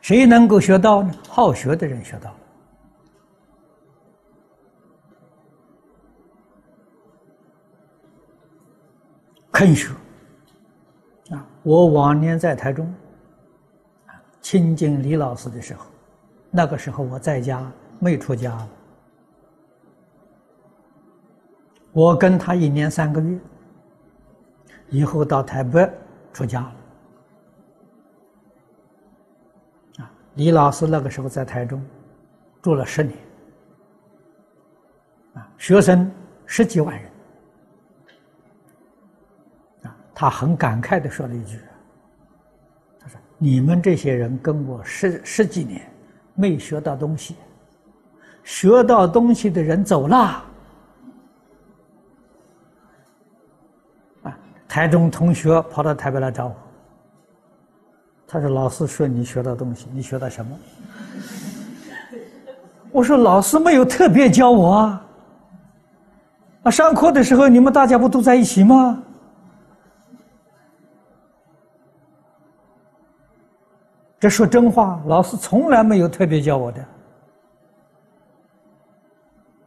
谁能够学到呢？好学的人学到了，肯学。啊，我往年在台中，亲近李老师的时候，那个时候我在家没出家，我跟他一年三个月，以后到台北出家了。李老师那个时候在台中住了十年，啊，学生十几万人，啊，他很感慨的说了一句：“他说你们这些人跟我十十几年没学到东西，学到东西的人走了，啊，台中同学跑到台北来找我。”他说：“老师说你学到东西，你学到什么？”我说：“老师没有特别教我啊。啊，上课的时候你们大家不都在一起吗？这说真话，老师从来没有特别教我的。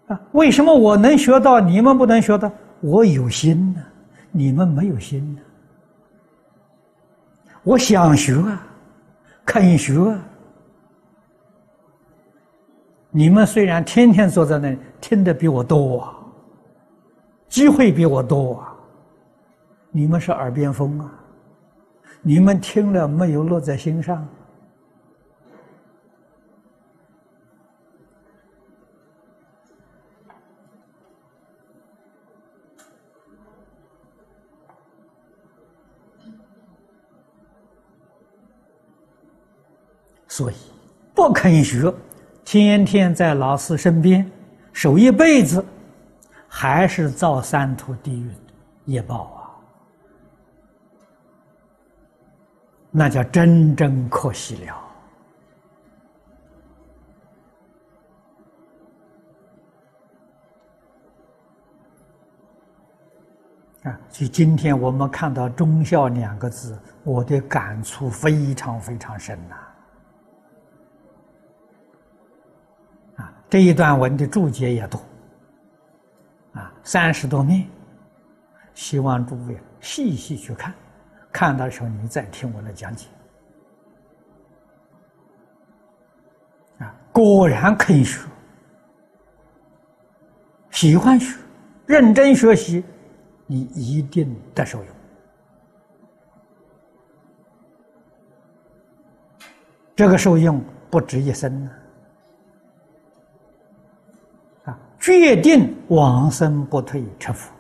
啊，为什么我能学到，你们不能学到？我有心呢，你们没有心呢。”我想学啊，肯学啊。你们虽然天天坐在那里，听的比我多啊，机会比我多啊。你们是耳边风啊，你们听了没有落在心上？所以不肯学，天天在老师身边守一辈子，还是造三途地狱业报啊！那叫真正可惜了啊！所以今天我们看到“忠孝”两个字，我的感触非常非常深呐。这一段文的注解也多，啊，三十多面，希望诸位细细去看，看到的时候你再听我的讲解，啊，果然肯学，喜欢学，认真学习，你一定得受用。这个受用不止一生呢。决定往生不退成佛。